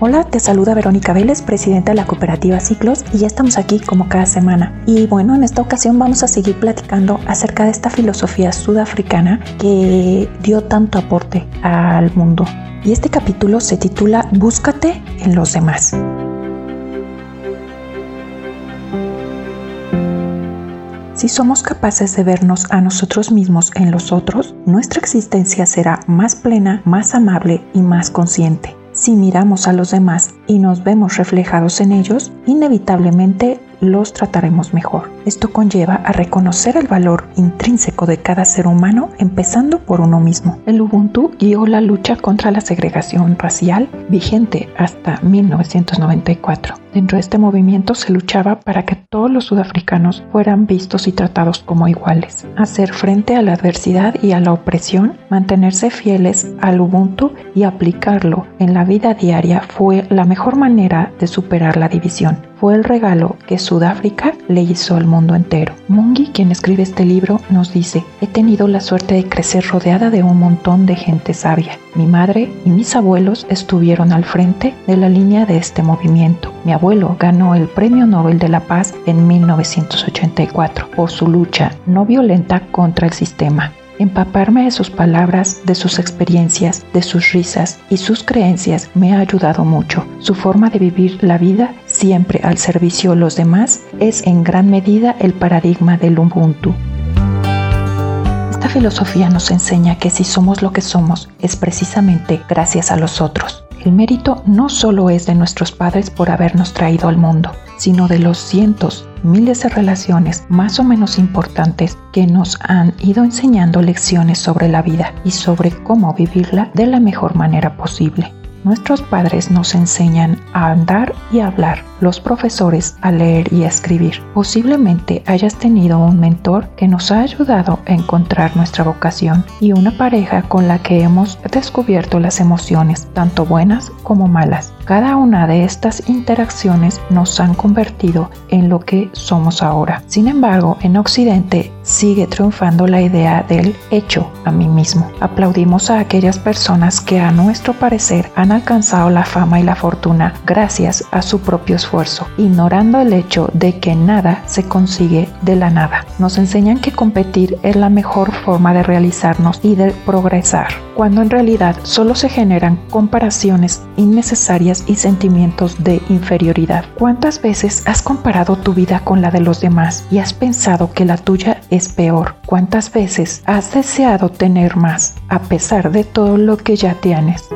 Hola, te saluda Verónica Vélez, presidenta de la cooperativa Ciclos y ya estamos aquí como cada semana. Y bueno, en esta ocasión vamos a seguir platicando acerca de esta filosofía sudafricana que dio tanto aporte al mundo. Y este capítulo se titula Búscate en los demás. Si somos capaces de vernos a nosotros mismos en los otros, nuestra existencia será más plena, más amable y más consciente. Si miramos a los demás y nos vemos reflejados en ellos, inevitablemente los trataremos mejor. Esto conlleva a reconocer el valor intrínseco de cada ser humano, empezando por uno mismo. El Ubuntu guió la lucha contra la segregación racial vigente hasta 1994. Dentro de este movimiento se luchaba para que todos los sudafricanos fueran vistos y tratados como iguales, hacer frente a la adversidad y a la opresión, mantenerse fieles al Ubuntu y aplicarlo en la vida diaria fue la mejor manera de superar la división. Fue el regalo que Sudáfrica le hizo al mundo entero. Mungi, quien escribe este libro, nos dice, he tenido la suerte de crecer rodeada de un montón de gente sabia. Mi madre y mis abuelos estuvieron al frente de la línea de este movimiento. Mi abuelo ganó el Premio Nobel de la Paz en 1984 por su lucha no violenta contra el sistema. Empaparme de sus palabras, de sus experiencias, de sus risas y sus creencias me ha ayudado mucho. Su forma de vivir la vida, siempre al servicio de los demás, es en gran medida el paradigma del Ubuntu. Esta filosofía nos enseña que si somos lo que somos es precisamente gracias a los otros. El mérito no solo es de nuestros padres por habernos traído al mundo, sino de los cientos, miles de relaciones más o menos importantes que nos han ido enseñando lecciones sobre la vida y sobre cómo vivirla de la mejor manera posible. Nuestros padres nos enseñan a andar y hablar, los profesores a leer y a escribir. Posiblemente hayas tenido un mentor que nos ha ayudado a encontrar nuestra vocación y una pareja con la que hemos descubierto las emociones, tanto buenas como malas. Cada una de estas interacciones nos han convertido en lo que somos ahora. Sin embargo, en Occidente sigue triunfando la idea del hecho a mí mismo. Aplaudimos a aquellas personas que a nuestro parecer han alcanzado la fama y la fortuna gracias a su propio esfuerzo, ignorando el hecho de que nada se consigue de la nada. Nos enseñan que competir es la mejor forma de realizarnos y de progresar, cuando en realidad solo se generan comparaciones innecesarias y sentimientos de inferioridad. ¿Cuántas veces has comparado tu vida con la de los demás y has pensado que la tuya es peor? ¿Cuántas veces has deseado tener más a pesar de todo lo que ya tienes?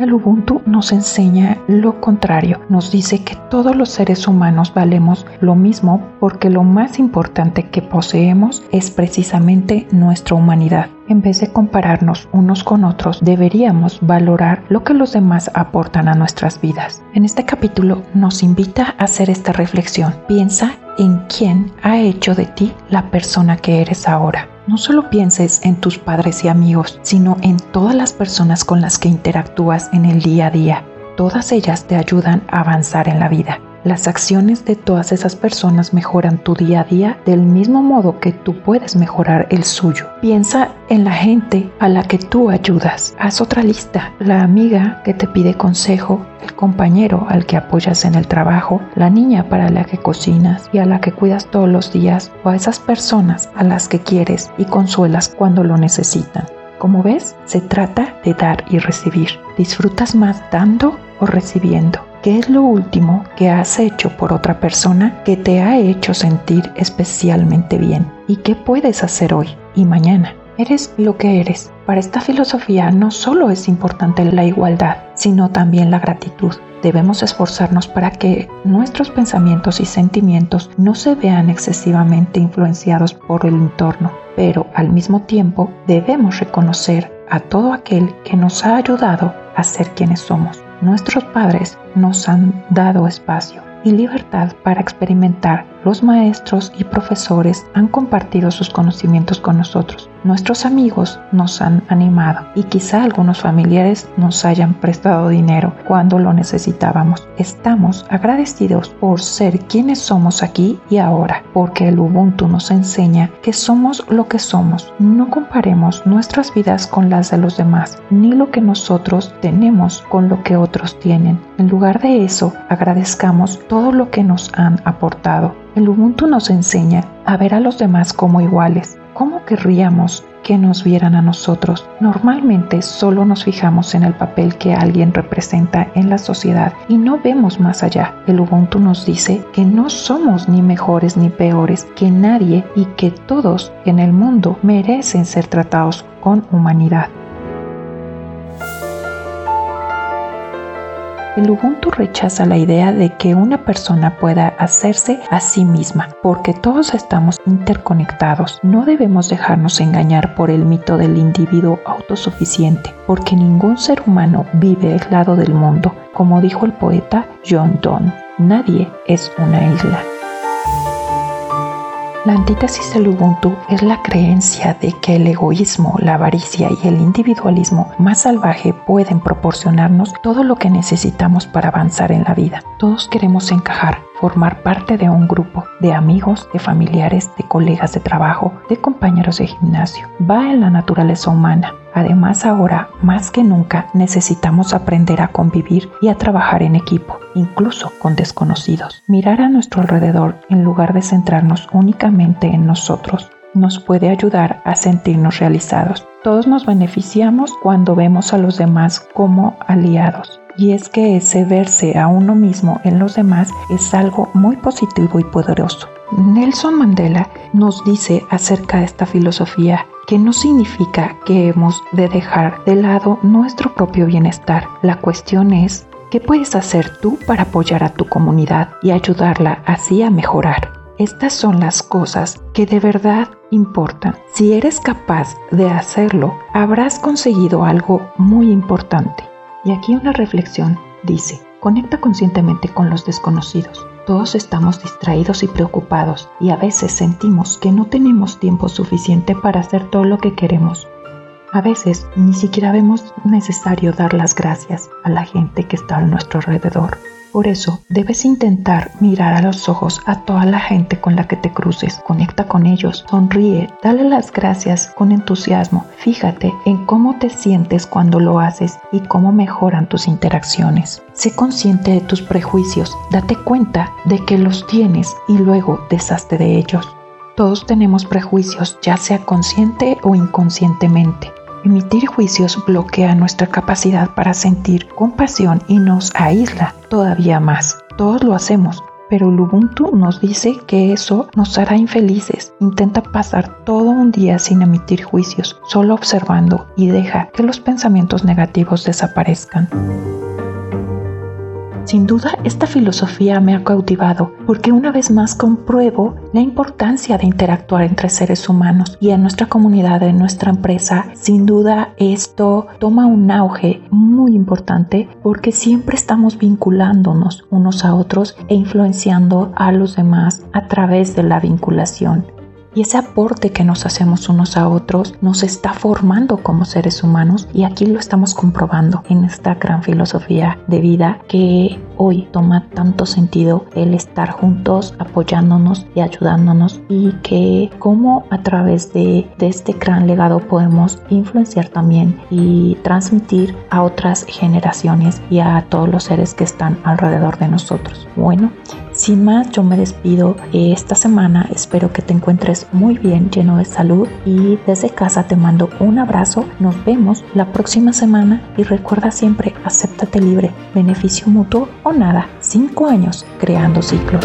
El Ubuntu nos enseña lo contrario, nos dice que todos los seres humanos valemos lo mismo porque lo más importante que poseemos es precisamente nuestra humanidad. En vez de compararnos unos con otros, deberíamos valorar lo que los demás aportan a nuestras vidas. En este capítulo nos invita a hacer esta reflexión. Piensa en quién ha hecho de ti la persona que eres ahora. No solo pienses en tus padres y amigos, sino en todas las personas con las que interactúas en el día a día. Todas ellas te ayudan a avanzar en la vida. Las acciones de todas esas personas mejoran tu día a día del mismo modo que tú puedes mejorar el suyo. Piensa en la gente a la que tú ayudas. Haz otra lista. La amiga que te pide consejo, el compañero al que apoyas en el trabajo, la niña para la que cocinas y a la que cuidas todos los días, o a esas personas a las que quieres y consuelas cuando lo necesitan. Como ves, se trata de dar y recibir. ¿Disfrutas más dando o recibiendo? ¿Qué es lo último que has hecho por otra persona que te ha hecho sentir especialmente bien? ¿Y qué puedes hacer hoy y mañana? Eres lo que eres. Para esta filosofía no solo es importante la igualdad, sino también la gratitud. Debemos esforzarnos para que nuestros pensamientos y sentimientos no se vean excesivamente influenciados por el entorno, pero al mismo tiempo debemos reconocer a todo aquel que nos ha ayudado a ser quienes somos. Nuestros padres nos han dado espacio y libertad para experimentar los maestros y profesores han compartido sus conocimientos con nosotros. Nuestros amigos nos han animado y quizá algunos familiares nos hayan prestado dinero cuando lo necesitábamos. Estamos agradecidos por ser quienes somos aquí y ahora, porque el Ubuntu nos enseña que somos lo que somos. No comparemos nuestras vidas con las de los demás, ni lo que nosotros tenemos con lo que otros tienen. En lugar de eso, agradezcamos todo lo que nos han aportado. El Ubuntu nos enseña a ver a los demás como iguales, ¿Cómo querríamos que nos vieran a nosotros? Normalmente solo nos fijamos en el papel que alguien representa en la sociedad y no vemos más allá. El Ubuntu nos dice que no somos ni mejores ni peores que nadie y que todos en el mundo merecen ser tratados con humanidad. El Ubuntu rechaza la idea de que una persona pueda hacerse a sí misma, porque todos estamos interconectados. No debemos dejarnos engañar por el mito del individuo autosuficiente, porque ningún ser humano vive aislado del mundo. Como dijo el poeta John Donne, nadie es una isla. La antítesis del Ubuntu es la creencia de que el egoísmo, la avaricia y el individualismo más salvaje pueden proporcionarnos todo lo que necesitamos para avanzar en la vida. Todos queremos encajar, formar parte de un grupo de amigos, de familiares, de colegas de trabajo, de compañeros de gimnasio. Va en la naturaleza humana. Además ahora, más que nunca, necesitamos aprender a convivir y a trabajar en equipo, incluso con desconocidos. Mirar a nuestro alrededor en lugar de centrarnos únicamente en nosotros nos puede ayudar a sentirnos realizados. Todos nos beneficiamos cuando vemos a los demás como aliados y es que ese verse a uno mismo en los demás es algo muy positivo y poderoso. Nelson Mandela nos dice acerca de esta filosofía que no significa que hemos de dejar de lado nuestro propio bienestar. La cuestión es, ¿qué puedes hacer tú para apoyar a tu comunidad y ayudarla así a mejorar? Estas son las cosas que de verdad importan. Si eres capaz de hacerlo, habrás conseguido algo muy importante. Y aquí una reflexión dice, conecta conscientemente con los desconocidos. Todos estamos distraídos y preocupados y a veces sentimos que no tenemos tiempo suficiente para hacer todo lo que queremos. A veces ni siquiera vemos necesario dar las gracias a la gente que está a nuestro alrededor. Por eso, debes intentar mirar a los ojos a toda la gente con la que te cruces. Conecta con ellos, sonríe, dale las gracias con entusiasmo. Fíjate en cómo te sientes cuando lo haces y cómo mejoran tus interacciones. Sé consciente de tus prejuicios, date cuenta de que los tienes y luego deshazte de ellos. Todos tenemos prejuicios, ya sea consciente o inconscientemente. Emitir juicios bloquea nuestra capacidad para sentir compasión y nos aísla todavía más. Todos lo hacemos, pero el Ubuntu nos dice que eso nos hará infelices. Intenta pasar todo un día sin emitir juicios, solo observando y deja que los pensamientos negativos desaparezcan. Sin duda, esta filosofía me ha cautivado porque una vez más compruebo la importancia de interactuar entre seres humanos y en nuestra comunidad, en nuestra empresa. Sin duda, esto toma un auge muy importante porque siempre estamos vinculándonos unos a otros e influenciando a los demás a través de la vinculación. Y ese aporte que nos hacemos unos a otros nos está formando como seres humanos y aquí lo estamos comprobando en esta gran filosofía de vida que hoy toma tanto sentido el estar juntos apoyándonos y ayudándonos y que como a través de, de este gran legado podemos influenciar también y transmitir a otras generaciones y a todos los seres que están alrededor de nosotros. Bueno, sin más, yo me despido esta semana. Espero que te encuentres muy bien, lleno de salud y desde casa te mando un abrazo. Nos vemos la próxima semana y recuerda siempre, acéptate libre, beneficio mutuo o nada. Cinco años creando ciclos.